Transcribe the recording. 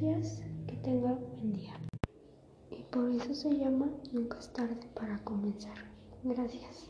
gracias, que tenga buen día. Y por eso se llama Nunca es tarde para comenzar. Gracias.